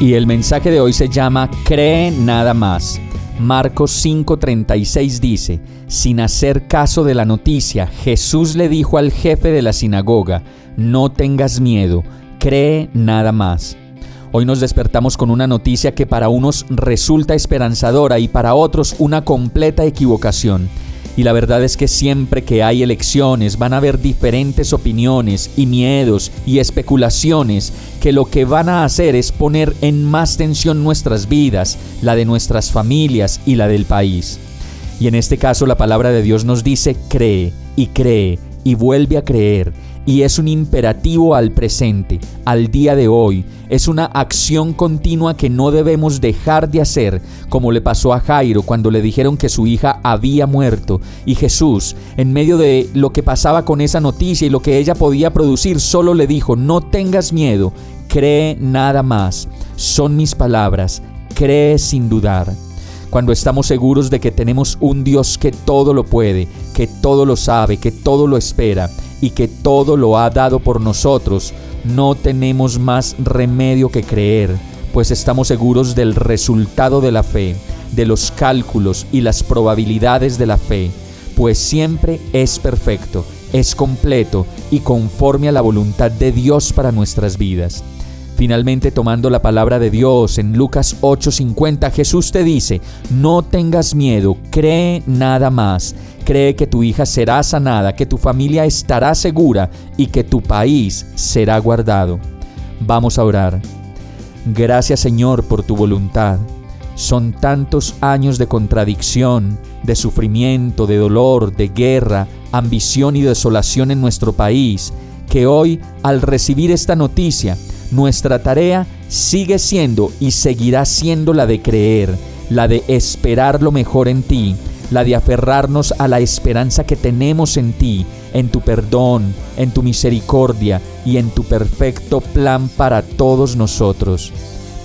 Y el mensaje de hoy se llama Cree nada más. Marcos 5:36 dice, sin hacer caso de la noticia, Jesús le dijo al jefe de la sinagoga, no tengas miedo, cree nada más. Hoy nos despertamos con una noticia que para unos resulta esperanzadora y para otros una completa equivocación. Y la verdad es que siempre que hay elecciones van a haber diferentes opiniones y miedos y especulaciones que lo que van a hacer es poner en más tensión nuestras vidas, la de nuestras familias y la del país. Y en este caso la palabra de Dios nos dice cree y cree y vuelve a creer y es un imperativo al presente, al día de hoy. Es una acción continua que no debemos dejar de hacer, como le pasó a Jairo cuando le dijeron que su hija había muerto. Y Jesús, en medio de lo que pasaba con esa noticia y lo que ella podía producir, solo le dijo, no tengas miedo, cree nada más. Son mis palabras, cree sin dudar cuando estamos seguros de que tenemos un Dios que todo lo puede, que todo lo sabe, que todo lo espera y que todo lo ha dado por nosotros, no tenemos más remedio que creer, pues estamos seguros del resultado de la fe, de los cálculos y las probabilidades de la fe, pues siempre es perfecto, es completo y conforme a la voluntad de Dios para nuestras vidas. Finalmente, tomando la palabra de Dios en Lucas 8:50, Jesús te dice, no tengas miedo, cree nada más, cree que tu hija será sanada, que tu familia estará segura y que tu país será guardado. Vamos a orar. Gracias Señor por tu voluntad. Son tantos años de contradicción, de sufrimiento, de dolor, de guerra, ambición y desolación en nuestro país, que hoy, al recibir esta noticia, nuestra tarea sigue siendo y seguirá siendo la de creer, la de esperar lo mejor en ti, la de aferrarnos a la esperanza que tenemos en ti, en tu perdón, en tu misericordia y en tu perfecto plan para todos nosotros.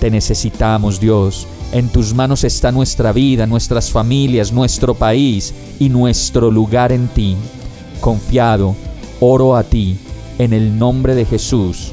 Te necesitamos, Dios. En tus manos está nuestra vida, nuestras familias, nuestro país y nuestro lugar en ti. Confiado, oro a ti, en el nombre de Jesús.